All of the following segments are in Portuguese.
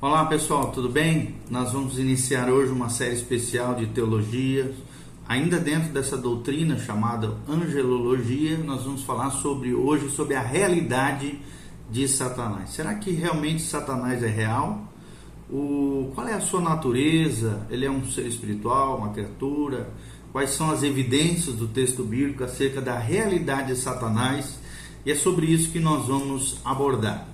Olá pessoal, tudo bem? Nós vamos iniciar hoje uma série especial de teologia. Ainda dentro dessa doutrina chamada angelologia, nós vamos falar sobre hoje sobre a realidade de Satanás. Será que realmente Satanás é real? O, qual é a sua natureza? Ele é um ser espiritual, uma criatura? Quais são as evidências do texto bíblico acerca da realidade de Satanás? E é sobre isso que nós vamos abordar.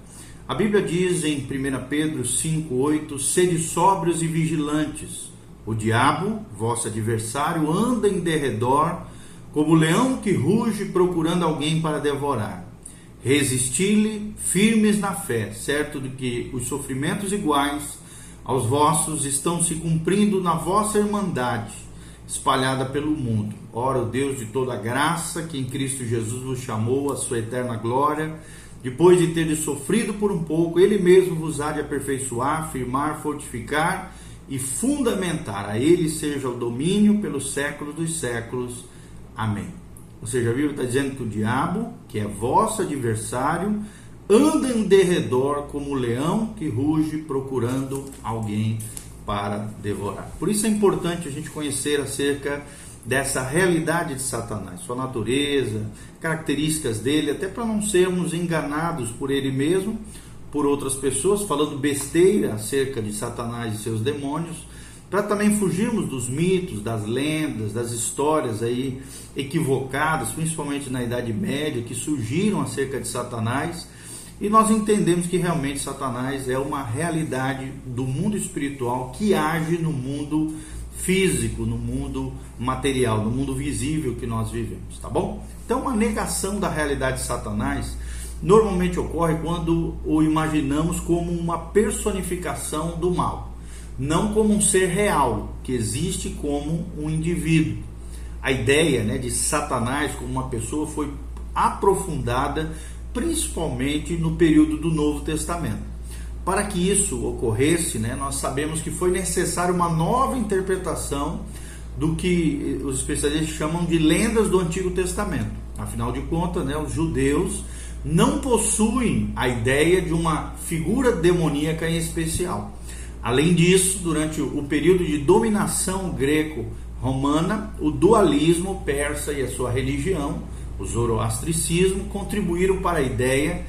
A Bíblia diz em 1 Pedro 5,8: Sede sóbrios e vigilantes. O diabo, vosso adversário, anda em derredor, como leão que ruge procurando alguém para devorar. Resisti-lhe firmes na fé, certo de que os sofrimentos iguais aos vossos estão se cumprindo na vossa irmandade, espalhada pelo mundo. Ora, o Deus de toda graça, que em Cristo Jesus vos chamou à sua eterna glória, depois de ter sofrido por um pouco, ele mesmo vos há de aperfeiçoar, firmar, fortificar e fundamentar. A ele seja o domínio pelos séculos dos séculos. Amém. Ou seja, a Bíblia está dizendo que o diabo, que é vosso adversário, anda em derredor como o leão que ruge procurando alguém para devorar. Por isso é importante a gente conhecer acerca dessa realidade de Satanás, sua natureza, características dele, até para não sermos enganados por ele mesmo, por outras pessoas, falando besteira acerca de Satanás e seus demônios, para também fugirmos dos mitos, das lendas, das histórias aí equivocadas, principalmente na Idade Média, que surgiram acerca de Satanás, e nós entendemos que realmente Satanás é uma realidade do mundo espiritual que age no mundo físico, no mundo material, no mundo visível que nós vivemos, tá bom? Então, uma negação da realidade de Satanás normalmente ocorre quando o imaginamos como uma personificação do mal, não como um ser real que existe como um indivíduo. A ideia né, de Satanás como uma pessoa foi aprofundada principalmente no período do Novo Testamento. Para que isso ocorresse, né, nós sabemos que foi necessário uma nova interpretação do que os especialistas chamam de lendas do Antigo Testamento. Afinal de contas, né, os judeus não possuem a ideia de uma figura demoníaca em especial. Além disso, durante o período de dominação greco-romana, o dualismo persa e a sua religião, o zoroastricismo, contribuíram para a ideia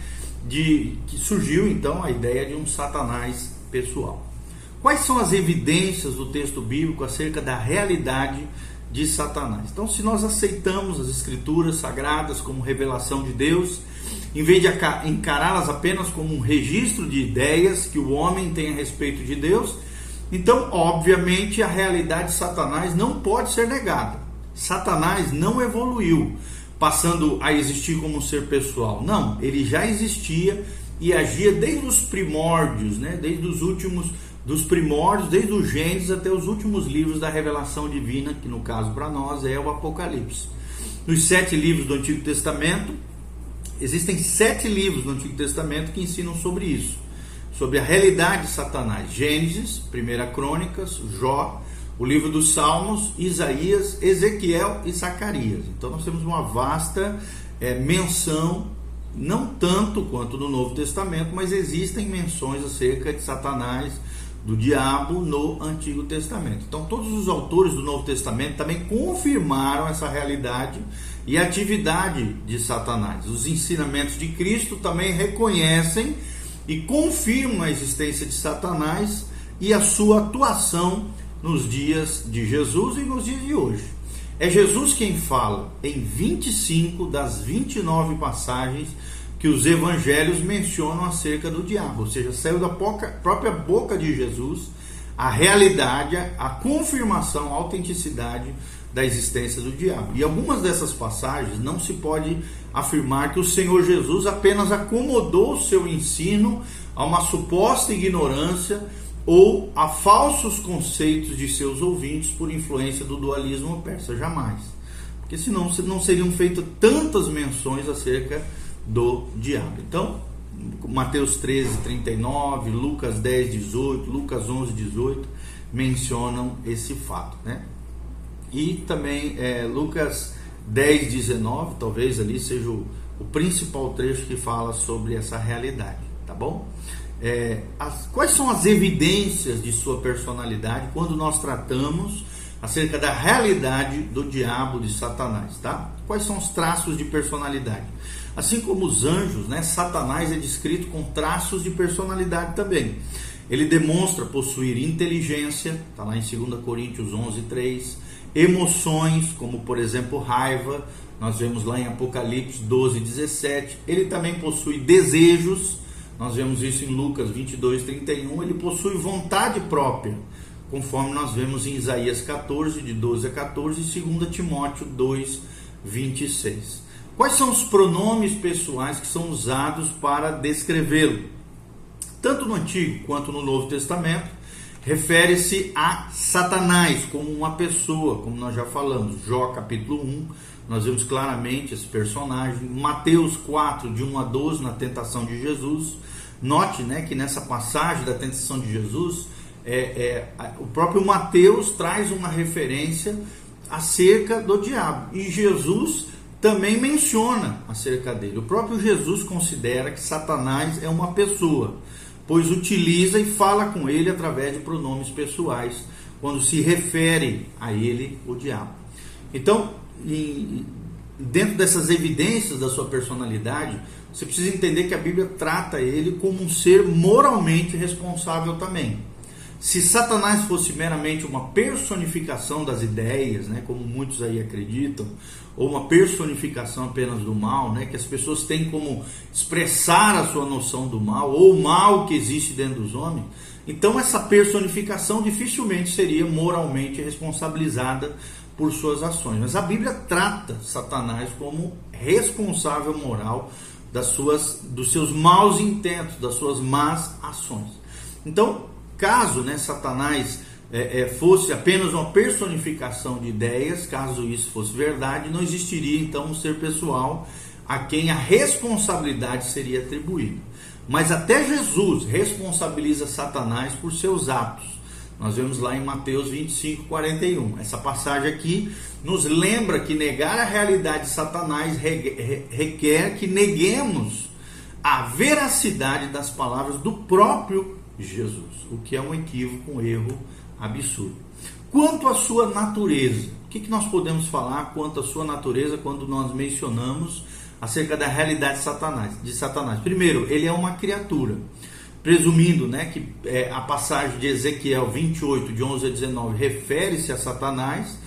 de que surgiu então a ideia de um Satanás pessoal. Quais são as evidências do texto bíblico acerca da realidade de Satanás? Então, se nós aceitamos as escrituras sagradas como revelação de Deus, em vez de encará-las apenas como um registro de ideias que o homem tem a respeito de Deus, então, obviamente, a realidade de Satanás não pode ser negada. Satanás não evoluiu passando a existir como um ser pessoal. Não, ele já existia e agia desde os primórdios, né? desde os últimos dos primórdios, desde o Gênesis até os últimos livros da revelação divina, que no caso para nós é o Apocalipse. Nos sete livros do Antigo Testamento, existem sete livros do Antigo Testamento que ensinam sobre isso, sobre a realidade de Satanás: Gênesis, Primeira Crônicas, Jó, o livro dos Salmos, Isaías, Ezequiel e Zacarias. Então nós temos uma vasta é, menção, não tanto quanto no Novo Testamento, mas existem menções acerca de Satanás, do diabo no Antigo Testamento. Então todos os autores do Novo Testamento também confirmaram essa realidade e atividade de Satanás. Os ensinamentos de Cristo também reconhecem e confirmam a existência de Satanás e a sua atuação nos dias de Jesus e nos dias de hoje. É Jesus quem fala em 25 das 29 passagens que os evangelhos mencionam acerca do diabo, ou seja, saiu da própria boca de Jesus a realidade, a confirmação, a autenticidade da existência do diabo. E algumas dessas passagens não se pode afirmar que o Senhor Jesus apenas acomodou o seu ensino a uma suposta ignorância ou a falsos conceitos de seus ouvintes por influência do dualismo persa. Jamais. Porque senão não seriam feitas tantas menções acerca do diabo. Então, Mateus 13, 39, Lucas 10, 18, Lucas 11, 18 mencionam esse fato. Né? E também é, Lucas 10, 19, talvez ali seja o, o principal trecho que fala sobre essa realidade, tá bom? É, as, quais são as evidências de sua personalidade quando nós tratamos acerca da realidade do diabo de Satanás, tá? Quais são os traços de personalidade? Assim como os anjos, né, Satanás é descrito com traços de personalidade também. Ele demonstra possuir inteligência, está lá em 2 Coríntios 11, 3, emoções, como por exemplo raiva, nós vemos lá em Apocalipse 12, 17. Ele também possui desejos, nós vemos isso em Lucas 22, 31. Ele possui vontade própria, conforme nós vemos em Isaías 14, de 12 a 14, e 2 Timóteo 2, 26. Quais são os pronomes pessoais que são usados para descrevê-lo? Tanto no Antigo quanto no Novo Testamento, refere-se a Satanás como uma pessoa, como nós já falamos. Jó capítulo 1, nós vemos claramente esse personagem. Mateus 4, de 1 a 12, na tentação de Jesus. Note né, que nessa passagem da tentação de Jesus, é, é, o próprio Mateus traz uma referência acerca do diabo. E Jesus também menciona acerca dele. O próprio Jesus considera que Satanás é uma pessoa, pois utiliza e fala com ele através de pronomes pessoais, quando se refere a ele, o diabo. Então, dentro dessas evidências da sua personalidade, você precisa entender que a Bíblia trata ele como um ser moralmente responsável também. Se Satanás fosse meramente uma personificação das ideias, né, como muitos aí acreditam, ou uma personificação apenas do mal, né, que as pessoas têm como expressar a sua noção do mal, ou o mal que existe dentro dos homens, então essa personificação dificilmente seria moralmente responsabilizada por suas ações. Mas a Bíblia trata Satanás como responsável moral das suas, dos seus maus intentos, das suas más ações. Então, caso né, Satanás é, é, fosse apenas uma personificação de ideias, caso isso fosse verdade, não existiria então um ser pessoal a quem a responsabilidade seria atribuída. Mas até Jesus responsabiliza Satanás por seus atos. Nós vemos lá em Mateus 25, 41. Essa passagem aqui nos lembra que negar a realidade de Satanás requer que neguemos a veracidade das palavras do próprio Jesus, o que é um equívoco, um erro absurdo. Quanto à sua natureza, o que, nós podemos falar quanto à sua natureza quando nós mencionamos acerca da realidade de Satanás? De Satanás? Primeiro, ele é uma criatura presumindo né, que é, a passagem de Ezequiel 28, de 11 a 19, refere-se a Satanás,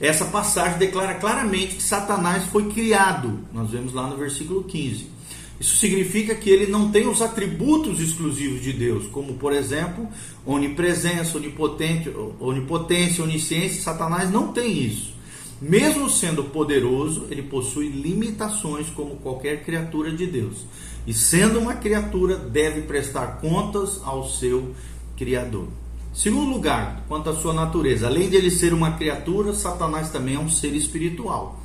essa passagem declara claramente que Satanás foi criado. Nós vemos lá no versículo 15. Isso significa que ele não tem os atributos exclusivos de Deus, como por exemplo, onipresença, onipotente, onipotência, onisciência. Satanás não tem isso. Mesmo sendo poderoso, ele possui limitações como qualquer criatura de Deus e, sendo uma criatura, deve prestar contas ao seu Criador. Segundo lugar, quanto à sua natureza, além de ele ser uma criatura, Satanás também é um ser espiritual.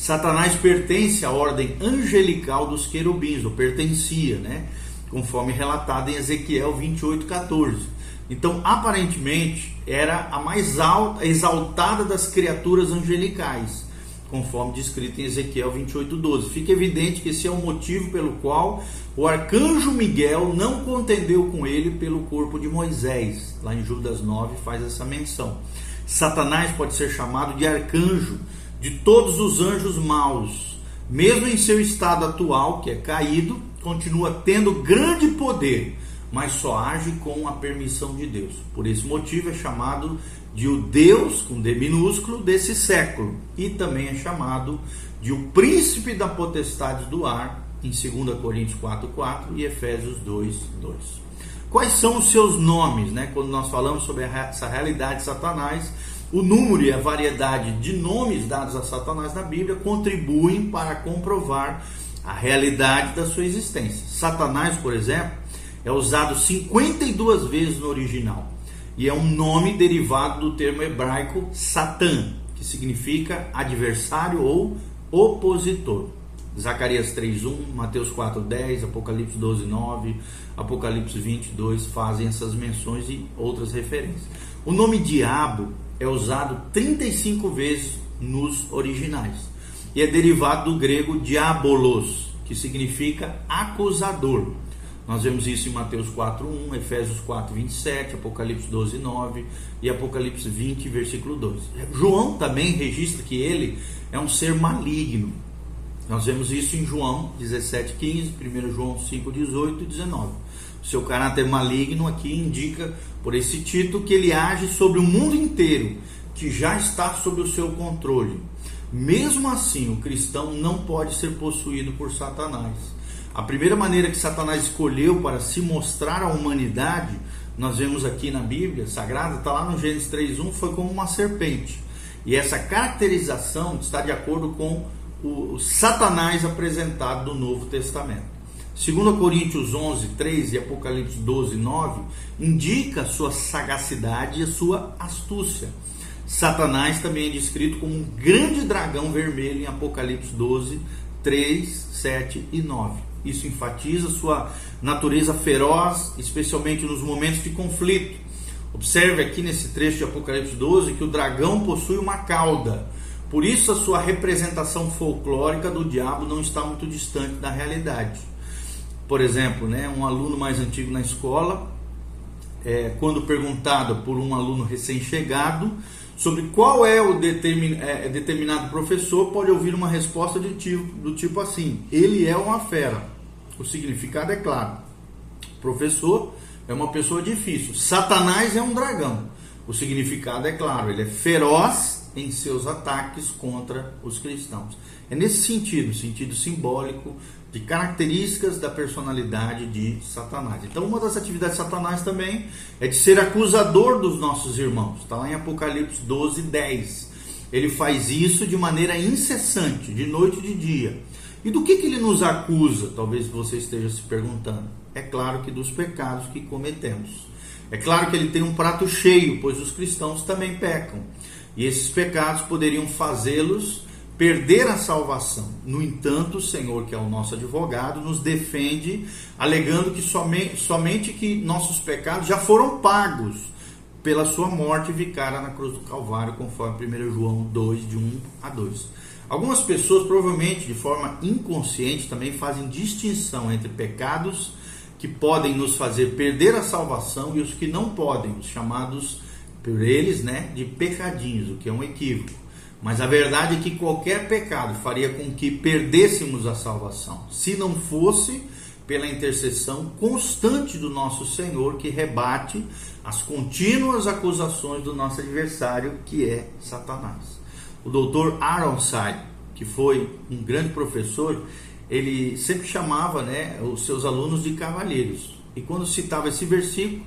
Satanás pertence à ordem angelical dos querubins, ou pertencia, né? Conforme relatado em Ezequiel 28, 14. Então, aparentemente, era a mais alta, exaltada das criaturas angelicais conforme descrito em Ezequiel 28:12. Fica evidente que esse é o motivo pelo qual o arcanjo Miguel não contendeu com ele pelo corpo de Moisés. Lá em Judas 9 faz essa menção. Satanás pode ser chamado de arcanjo de todos os anjos maus. Mesmo em seu estado atual, que é caído, continua tendo grande poder, mas só age com a permissão de Deus. Por esse motivo é chamado de o Deus, com D minúsculo, desse século. E também é chamado de o príncipe da potestade do ar, em 2 Coríntios 4,4 e Efésios 2,2. Quais são os seus nomes, né? Quando nós falamos sobre essa realidade de Satanás, o número e a variedade de nomes dados a Satanás na Bíblia contribuem para comprovar a realidade da sua existência. Satanás, por exemplo, é usado 52 vezes no original e é um nome derivado do termo hebraico Satã, que significa adversário ou opositor. Zacarias 3:1, Mateus 4:10, Apocalipse 12:9, Apocalipse 22 fazem essas menções e outras referências. O nome diabo é usado 35 vezes nos originais e é derivado do grego diabolos, que significa acusador. Nós vemos isso em Mateus 4:1, Efésios 4:27, Apocalipse 12:9 e Apocalipse 20, versículo 2. João também registra que ele é um ser maligno. Nós vemos isso em João 17:15, 1 João 5:18 e 19. Seu caráter maligno aqui indica por esse título que ele age sobre o mundo inteiro, que já está sob o seu controle. Mesmo assim, o cristão não pode ser possuído por Satanás. A primeira maneira que Satanás escolheu para se mostrar à humanidade, nós vemos aqui na Bíblia Sagrada, está lá no Gênesis 3:1, foi como uma serpente. E essa caracterização está de acordo com o Satanás apresentado do Novo Testamento. 2 Coríntios 11, 3 e Apocalipse 12, 9 indica sua sagacidade e a sua astúcia. Satanás também é descrito como um grande dragão vermelho em Apocalipse 12, 3, 7 e 9. Isso enfatiza sua natureza feroz, especialmente nos momentos de conflito. Observe aqui nesse trecho de Apocalipse 12 que o dragão possui uma cauda. Por isso, a sua representação folclórica do diabo não está muito distante da realidade. Por exemplo, né, um aluno mais antigo na escola, é, quando perguntado por um aluno recém-chegado sobre qual é o determin, é, determinado professor, pode ouvir uma resposta de tipo, do tipo assim: ele é uma fera. O significado é claro. Professor é uma pessoa difícil. Satanás é um dragão. O significado é claro, ele é feroz em seus ataques contra os cristãos. É nesse sentido, sentido simbólico, de características da personalidade de Satanás. Então, uma das atividades de Satanás também é de ser acusador dos nossos irmãos. Está lá em Apocalipse 12, 10. Ele faz isso de maneira incessante, de noite e de dia. E do que, que ele nos acusa? Talvez você esteja se perguntando. É claro que dos pecados que cometemos. É claro que ele tem um prato cheio, pois os cristãos também pecam. E esses pecados poderiam fazê-los perder a salvação. No entanto, o Senhor, que é o nosso advogado, nos defende, alegando que somente, somente que nossos pecados já foram pagos pela sua morte vicária na cruz do Calvário, conforme 1 João 2, de 1 a 2. Algumas pessoas, provavelmente de forma inconsciente, também fazem distinção entre pecados que podem nos fazer perder a salvação e os que não podem, os chamados por eles né, de pecadinhos, o que é um equívoco. Mas a verdade é que qualquer pecado faria com que perdêssemos a salvação, se não fosse pela intercessão constante do nosso Senhor que rebate as contínuas acusações do nosso adversário, que é Satanás. O doutor Aronside, que foi um grande professor, ele sempre chamava né, os seus alunos de cavalheiros. E quando citava esse versículo,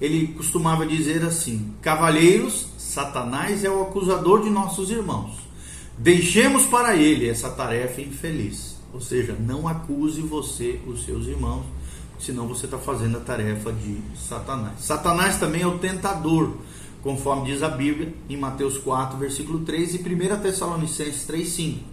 ele costumava dizer assim: Cavalheiros Satanás é o acusador de nossos irmãos. Deixemos para ele essa tarefa infeliz. Ou seja, não acuse você os seus irmãos, senão você está fazendo a tarefa de Satanás. Satanás também é o tentador, conforme diz a Bíblia em Mateus 4, versículo 3 e 1 Tessalonicenses 3, 5.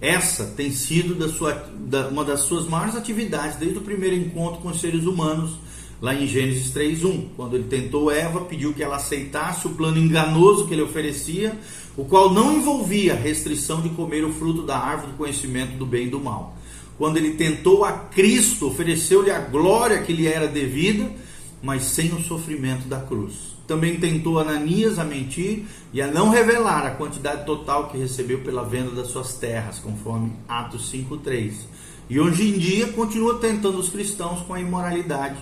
Essa tem sido da sua, da, uma das suas maiores atividades desde o primeiro encontro com os seres humanos lá em Gênesis 3:1, quando ele tentou Eva, pediu que ela aceitasse o plano enganoso que ele oferecia, o qual não envolvia restrição de comer o fruto da árvore do conhecimento do bem e do mal. Quando ele tentou a Cristo, ofereceu-lhe a glória que lhe era devida, mas sem o sofrimento da cruz. Também tentou Ananias a mentir e a não revelar a quantidade total que recebeu pela venda das suas terras, conforme Atos 5:3. E hoje em dia continua tentando os cristãos com a imoralidade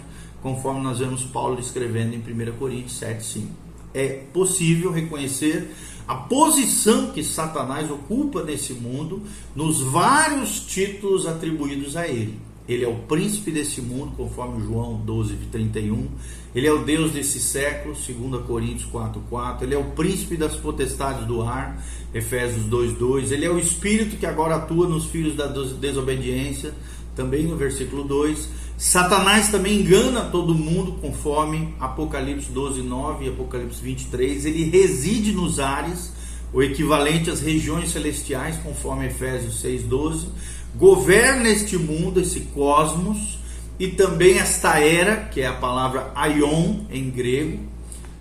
conforme nós vemos Paulo escrevendo em 1 Coríntios 7, 5. É possível reconhecer a posição que Satanás ocupa nesse mundo nos vários títulos atribuídos a ele. Ele é o príncipe desse mundo, conforme João 12, 31. Ele é o Deus desse século, 2 Coríntios 4, 4. Ele é o príncipe das potestades do ar, Efésios 2, 2. Ele é o espírito que agora atua nos filhos da desobediência, também no versículo 2. Satanás também engana todo mundo, conforme Apocalipse 12, 9 e Apocalipse 23. Ele reside nos ares, o equivalente às regiões celestiais, conforme Efésios 6, 12. Governa este mundo, esse cosmos, e também esta era, que é a palavra aion em grego.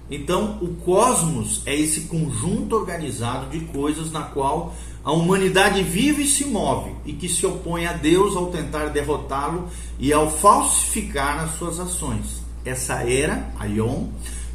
Então, o cosmos é esse conjunto organizado de coisas na qual a humanidade vive e se move e que se opõe a Deus ao tentar derrotá-lo e ao falsificar as suas ações. Essa era, Aion,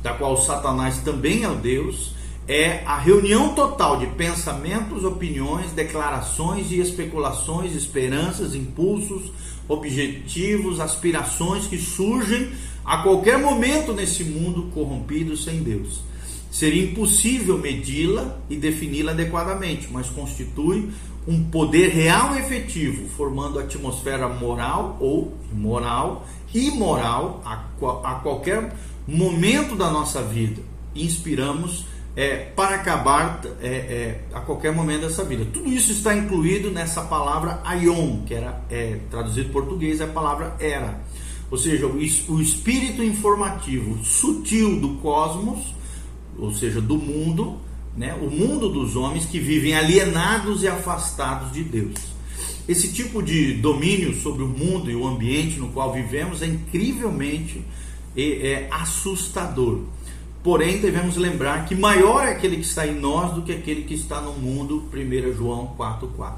da qual Satanás também é o Deus, é a reunião total de pensamentos, opiniões, declarações e especulações, esperanças, impulsos, objetivos, aspirações que surgem a qualquer momento nesse mundo corrompido sem Deus. Seria impossível medi-la e defini-la adequadamente, mas constitui um poder real e efetivo, formando atmosfera moral ou moral, imoral a, a qualquer momento da nossa vida. Inspiramos é, para acabar é, é, a qualquer momento dessa vida. Tudo isso está incluído nessa palavra aion, que era é, traduzido em português é a palavra era. Ou seja, o, o espírito informativo sutil do cosmos, ou seja, do mundo, né, o mundo dos homens que vivem alienados e afastados de Deus. Esse tipo de domínio sobre o mundo e o ambiente no qual vivemos é incrivelmente é, é assustador. Porém, devemos lembrar que maior é aquele que está em nós do que aquele que está no mundo. 1 João 4,4.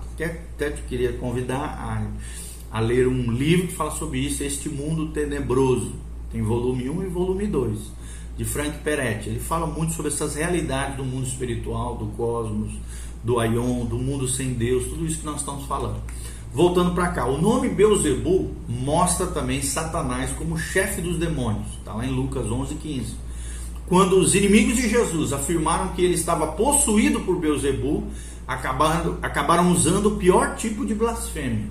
Até te queria convidar a, a ler um livro que fala sobre isso, Este Mundo Tenebroso. Tem volume 1 e volume 2, de Frank Peretti. Ele fala muito sobre essas realidades do mundo espiritual, do cosmos, do Aion, do mundo sem Deus, tudo isso que nós estamos falando. Voltando para cá, o nome Beuzebu mostra também Satanás como chefe dos demônios. Está lá em Lucas 11, 15 quando os inimigos de Jesus afirmaram que ele estava possuído por Beuzebu, acabaram, acabaram usando o pior tipo de blasfêmia.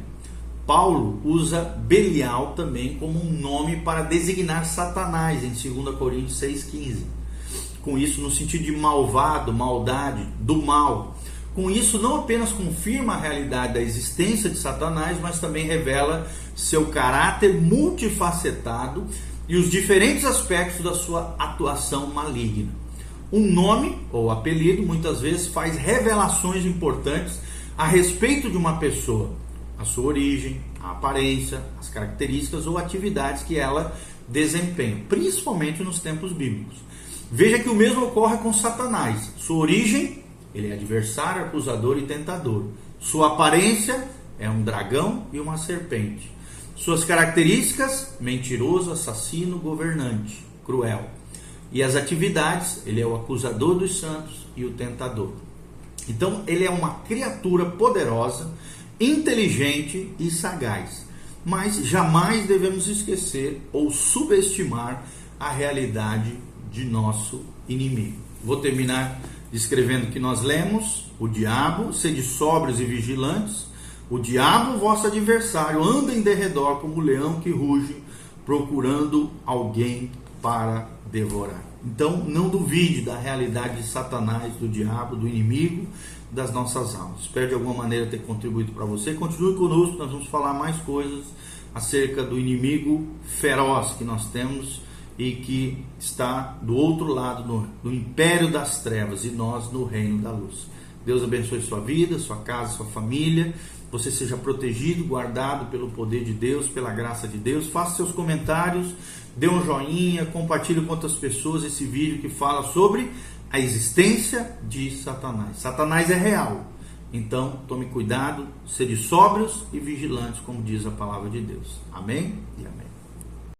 Paulo usa Belial também como um nome para designar Satanás em 2 Coríntios 6,15. Com isso, no sentido de malvado, maldade, do mal. Com isso, não apenas confirma a realidade da existência de Satanás, mas também revela seu caráter multifacetado e os diferentes aspectos da sua atuação maligna. Um nome ou apelido muitas vezes faz revelações importantes a respeito de uma pessoa, a sua origem, a aparência, as características ou atividades que ela desempenha, principalmente nos tempos bíblicos. Veja que o mesmo ocorre com Satanás. Sua origem, ele é adversário, acusador e tentador. Sua aparência é um dragão e uma serpente. Suas características: mentiroso, assassino, governante, cruel. E as atividades: ele é o acusador dos santos e o tentador. Então, ele é uma criatura poderosa, inteligente e sagaz. Mas jamais devemos esquecer ou subestimar a realidade de nosso inimigo. Vou terminar descrevendo que nós lemos: o diabo, sede sóbrios e vigilantes o diabo, vosso adversário, anda em derredor como leão que ruge, procurando alguém para devorar. Então, não duvide da realidade de Satanás, do diabo, do inimigo das nossas almas. Espero de alguma maneira ter contribuído para você. Continue conosco, nós vamos falar mais coisas acerca do inimigo feroz que nós temos e que está do outro lado do, do império das trevas e nós no reino da luz. Deus abençoe sua vida, sua casa, sua família você seja protegido, guardado pelo poder de Deus, pela graça de Deus. Faça seus comentários, dê um joinha, compartilhe com outras pessoas esse vídeo que fala sobre a existência de Satanás. Satanás é real. Então, tome cuidado, sede sóbrios e vigilantes, como diz a palavra de Deus. Amém e amém.